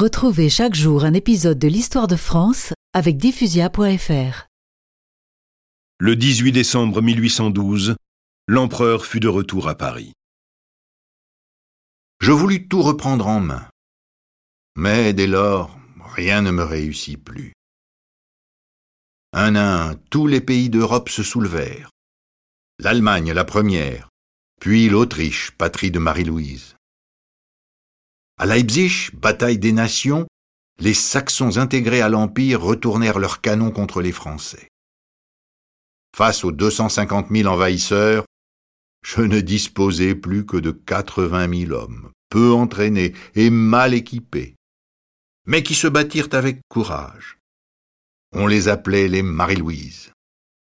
Retrouvez chaque jour un épisode de l'histoire de France avec diffusia.fr. Le 18 décembre 1812, l'empereur fut de retour à Paris. Je voulus tout reprendre en main. Mais dès lors, rien ne me réussit plus. Un à un, tous les pays d'Europe se soulevèrent. L'Allemagne la première, puis l'Autriche, patrie de Marie-Louise. À Leipzig, bataille des nations, les Saxons intégrés à l'Empire retournèrent leurs canons contre les Français. Face aux 250 000 envahisseurs, je ne disposais plus que de 80 000 hommes, peu entraînés et mal équipés, mais qui se battirent avec courage. On les appelait les Marie-Louise.